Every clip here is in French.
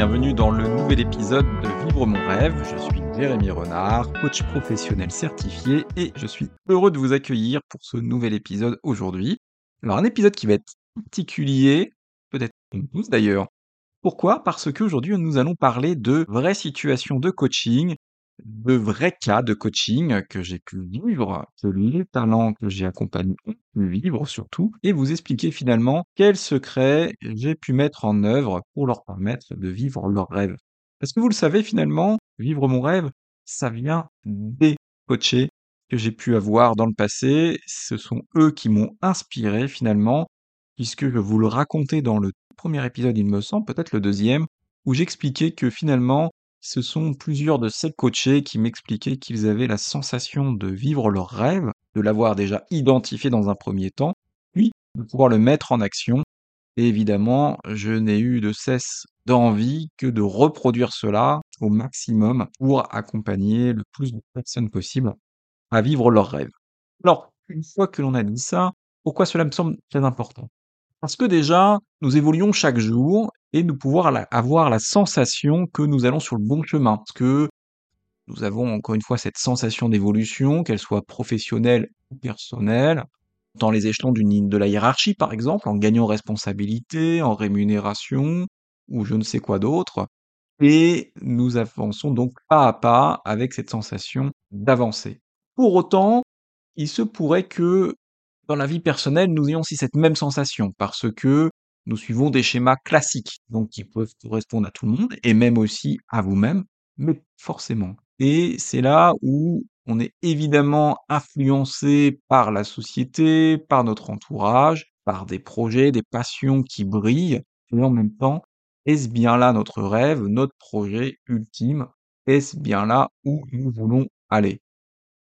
bienvenue dans le nouvel épisode de Vivre mon rêve. Je suis Jérémy Renard, coach professionnel certifié et je suis heureux de vous accueillir pour ce nouvel épisode aujourd'hui. Alors un épisode qui va être particulier, peut-être tous d'ailleurs. Pourquoi? Parce qu'aujourd'hui nous allons parler de vraies situations de coaching, de vrais cas de coaching que j'ai pu vivre, que les talents que j'ai accompagnés ont pu vivre surtout, et vous expliquer finalement quels secrets j'ai pu mettre en œuvre pour leur permettre de vivre leur rêve. Parce que vous le savez finalement, vivre mon rêve, ça vient des coachés que j'ai pu avoir dans le passé. Ce sont eux qui m'ont inspiré finalement, puisque je vous le racontais dans le premier épisode, il me semble, peut-être le deuxième, où j'expliquais que finalement, ce sont plusieurs de ces coachés qui m'expliquaient qu'ils avaient la sensation de vivre leur rêve, de l'avoir déjà identifié dans un premier temps, puis de pouvoir le mettre en action. Et évidemment, je n'ai eu de cesse d'envie que de reproduire cela au maximum pour accompagner le plus de personnes possible à vivre leur rêve. Alors, une fois que l'on a dit ça, pourquoi cela me semble très important? Parce que déjà, nous évoluons chaque jour et nous pouvoir avoir la sensation que nous allons sur le bon chemin. Parce que nous avons encore une fois cette sensation d'évolution, qu'elle soit professionnelle ou personnelle, dans les échelons d'une, de la hiérarchie par exemple, en gagnant responsabilité, en rémunération, ou je ne sais quoi d'autre. Et nous avançons donc pas à pas avec cette sensation d'avancer. Pour autant, il se pourrait que dans la vie personnelle, nous ayons aussi cette même sensation, parce que nous suivons des schémas classiques, donc qui peuvent correspondre à tout le monde, et même aussi à vous-même, mais forcément. Et c'est là où on est évidemment influencé par la société, par notre entourage, par des projets, des passions qui brillent, et en même temps, est-ce bien là notre rêve, notre projet ultime? Est-ce bien là où nous voulons aller?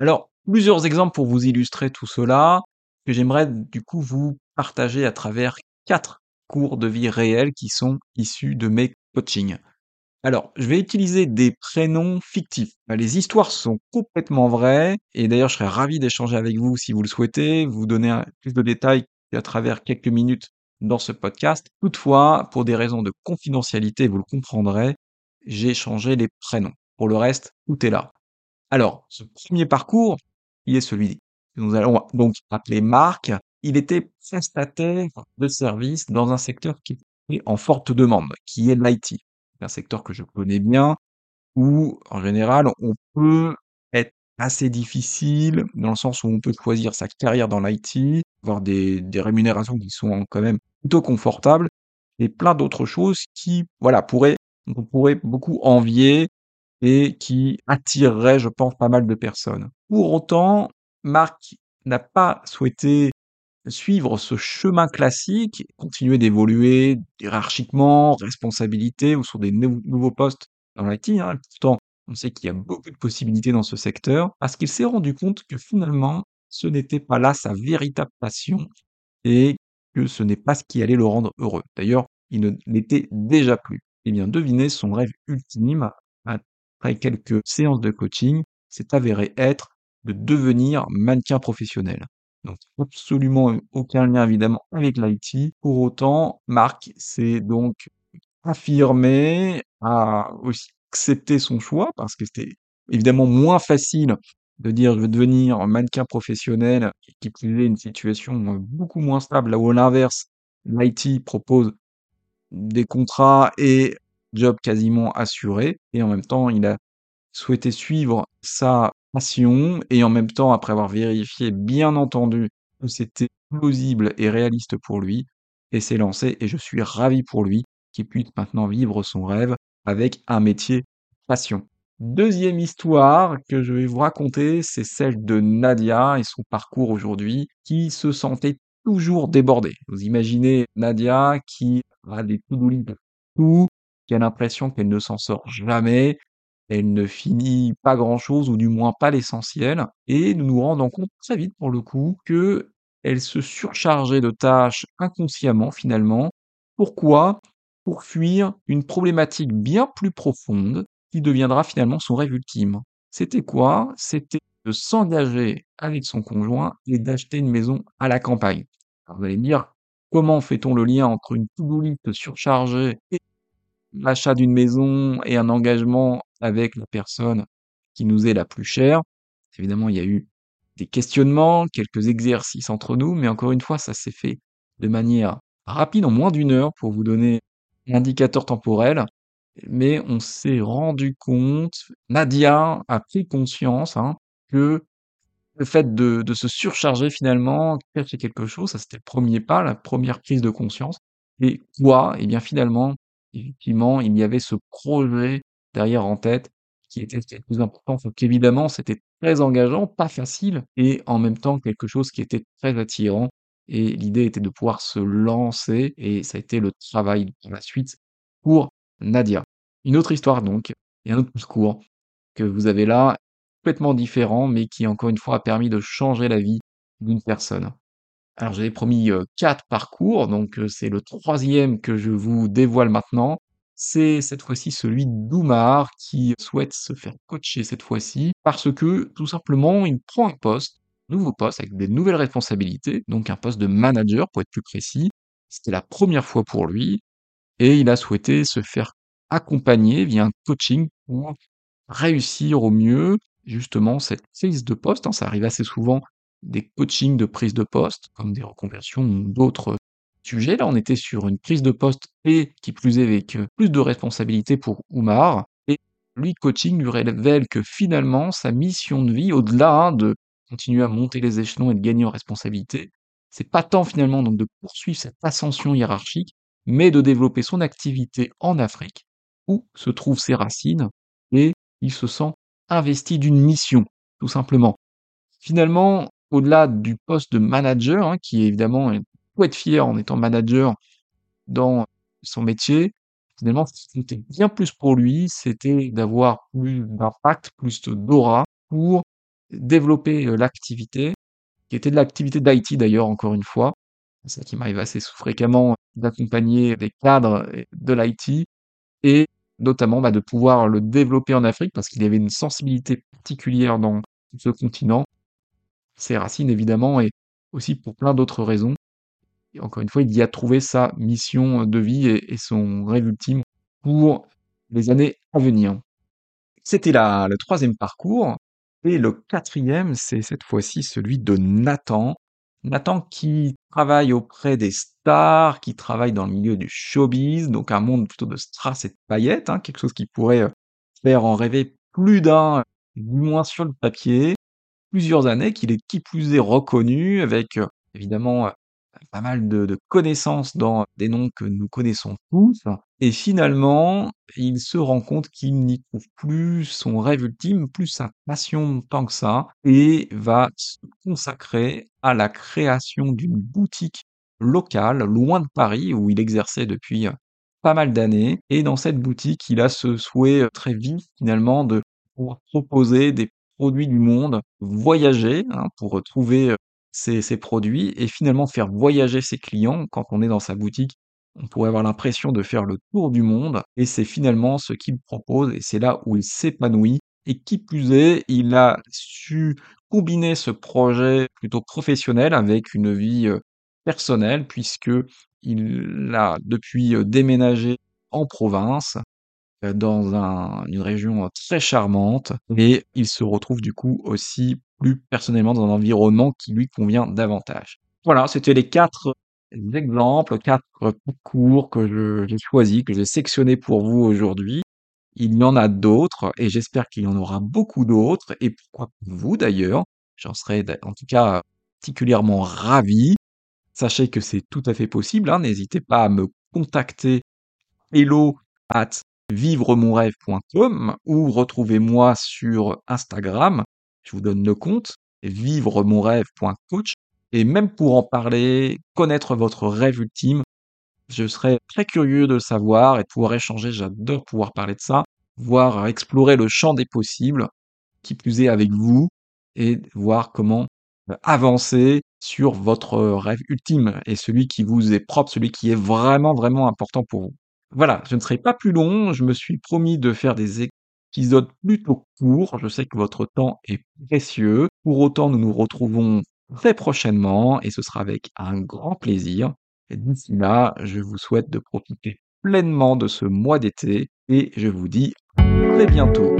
Alors, plusieurs exemples pour vous illustrer tout cela, que j'aimerais du coup vous partager à travers quatre cours de vie réels qui sont issus de mes coachings. Alors, je vais utiliser des prénoms fictifs. Les histoires sont complètement vraies, et d'ailleurs, je serais ravi d'échanger avec vous si vous le souhaitez, vous donner plus de détails à travers quelques minutes dans ce podcast. Toutefois, pour des raisons de confidentialité, vous le comprendrez, j'ai changé les prénoms. Pour le reste, tout est là. Alors, ce premier parcours, il est celui que nous allons donc appeler Marc il était prestataire de services dans un secteur qui est en forte demande, qui est l'IT. Un secteur que je connais bien, où en général on peut être assez difficile dans le sens où on peut choisir sa carrière dans l'IT, avoir des, des rémunérations qui sont quand même plutôt confortables, et plein d'autres choses qui, voilà, pourraient, on pourrait beaucoup envier et qui attireraient, je pense, pas mal de personnes. Pour autant, Marc n'a pas souhaité suivre ce chemin classique, continuer d'évoluer hiérarchiquement, responsabilité ou sur des nouveaux postes dans l'IT. Hein. Pourtant, on sait qu'il y a beaucoup de possibilités dans ce secteur, parce qu'il s'est rendu compte que finalement, ce n'était pas là sa véritable passion et que ce n'est pas ce qui allait le rendre heureux. D'ailleurs, il ne l'était déjà plus. Eh bien, devinez, son rêve ultime, après quelques séances de coaching, s'est avéré être de devenir mannequin professionnel. Donc absolument aucun lien évidemment avec l'IT. Pour autant, Marc s'est donc affirmé, a aussi accepté son choix parce que c'était évidemment moins facile de dire je veux devenir mannequin professionnel qui plus une situation beaucoup moins stable là où à l'inverse l'IT propose des contrats et job quasiment assuré et en même temps il a souhaité suivre sa et en même temps, après avoir vérifié, bien entendu, que c'était plausible et réaliste pour lui, et s'est lancé et je suis ravi pour lui qu'il puisse maintenant vivre son rêve avec un métier passion. Deuxième histoire que je vais vous raconter, c'est celle de Nadia et son parcours aujourd'hui qui se sentait toujours débordée. Vous imaginez Nadia qui a des tout, qui a l'impression qu'elle ne s'en sort jamais, elle ne finit pas grand-chose, ou du moins pas l'essentiel, et nous nous rendons compte très vite pour le coup que elle se surchargeait de tâches inconsciemment finalement. Pourquoi? Pour fuir une problématique bien plus profonde qui deviendra finalement son rêve ultime. C'était quoi? C'était de s'engager avec son conjoint et d'acheter une maison à la campagne. Alors vous allez me dire, comment fait-on le lien entre une to-do surchargée et l'achat d'une maison et un engagement avec la personne qui nous est la plus chère. Évidemment, il y a eu des questionnements, quelques exercices entre nous, mais encore une fois, ça s'est fait de manière rapide, en moins d'une heure, pour vous donner un indicateur temporel. Mais on s'est rendu compte, Nadia a pris conscience hein, que le fait de, se surcharger finalement, c'est quelque chose, ça c'était le premier pas, la première prise de conscience. Et quoi? Eh bien finalement, effectivement, il y avait ce projet derrière en tête qui était le plus important. Donc évidemment, c'était très engageant, pas facile, et en même temps quelque chose qui était très attirant. Et l'idée était de pouvoir se lancer, et ça a été le travail pour la suite pour Nadia. Une autre histoire donc, et un autre parcours que vous avez là, complètement différent, mais qui encore une fois a permis de changer la vie d'une personne. Alors j'avais promis quatre parcours, donc c'est le troisième que je vous dévoile maintenant. C'est cette fois-ci celui d'Oumar qui souhaite se faire coacher cette fois-ci parce que tout simplement il prend un poste, nouveau poste avec des nouvelles responsabilités, donc un poste de manager pour être plus précis. C'était la première fois pour lui et il a souhaité se faire accompagner via un coaching pour réussir au mieux justement cette prise de poste. Hein. ça arrive assez souvent des coachings de prise de poste, comme des reconversions ou d'autres sujets. Là, on était sur une prise de poste et qui plus est avec plus de responsabilités pour Oumar. Et lui, coaching lui révèle que finalement, sa mission de vie, au-delà hein, de continuer à monter les échelons et de gagner en responsabilité, c'est pas tant finalement donc de poursuivre cette ascension hiérarchique, mais de développer son activité en Afrique, où se trouvent ses racines, et il se sent investi d'une mission, tout simplement. Finalement, au-delà du poste de manager, hein, qui évidemment peut être fier en étant manager dans son métier, finalement, ce qui était bien plus pour lui, c'était d'avoir plus d'impact, plus d'aura pour développer l'activité, qui était de l'activité d'IT d'ailleurs, encore une fois. C'est ça qui m'arrive assez fréquemment d'accompagner des cadres de l'IT et notamment bah, de pouvoir le développer en Afrique parce qu'il y avait une sensibilité particulière dans ce continent. Ses racines évidemment et aussi pour plein d'autres raisons. Encore une fois, il y a trouvé sa mission de vie et, son rêve ultime pour les années à venir. C'était le troisième parcours. Et le quatrième, c'est cette fois-ci celui de Nathan. Nathan qui travaille auprès des stars, qui travaille dans le milieu du showbiz, donc un monde plutôt de strass et de paillettes, hein, quelque chose qui pourrait euh, faire en rêver plus d'un, du moins sur le papier. Plusieurs années qu'il est qui plus est reconnu avec euh, évidemment euh, pas mal de, connaissances dans des noms que nous connaissons tous. Et finalement, il se rend compte qu'il n'y trouve plus son rêve ultime, plus sa passion tant que ça, et va se consacrer à la création d'une boutique locale, loin de Paris, où il exerçait depuis pas mal d'années. Et dans cette boutique, il a ce souhait très vif finalement de pouvoir proposer des produits du monde, voyager hein, pour trouver ses, produits et finalement faire voyager ses clients. Quand on est dans sa boutique, on pourrait avoir l'impression de faire le tour du monde et c'est finalement ce qu'il propose et c'est là où il s'épanouit. Et qui plus est, il a su combiner ce projet plutôt professionnel avec une vie personnelle puisque il a depuis déménagé en province dans une région très charmante et il se retrouve du coup aussi plus personnellement dans un environnement qui lui convient davantage. Voilà, c'était les quatre exemples, quatre parcours que j'ai choisis, que j'ai sectionnés pour vous aujourd'hui. Il y en a d'autres et j'espère qu'il y en aura beaucoup d'autres et pourquoi vous d'ailleurs. J'en serais en tout cas particulièrement ravi. Sachez que c'est tout à fait possible, hein. n'hésitez pas à me contacter hello at vivremonrêve.com ou retrouvez-moi sur Instagram. Je vous donne le compte, vivremonrêve.coach. Et même pour en parler, connaître votre rêve ultime, je serais très curieux de le savoir et de pouvoir échanger. J'adore pouvoir parler de ça, voir explorer le champ des possibles, qui plus est avec vous, et voir comment euh, avancer sur votre rêve ultime et celui qui vous est propre, celui qui est vraiment, vraiment important pour vous. Voilà, je ne serai pas plus long. Je me suis promis de faire des épisodes plutôt courts. Je sais que votre temps est précieux. Pour autant, nous nous retrouvons très prochainement et ce sera avec un grand plaisir. D'ici là, je vous souhaite de profiter pleinement de ce mois d'été et je vous dis à très bientôt.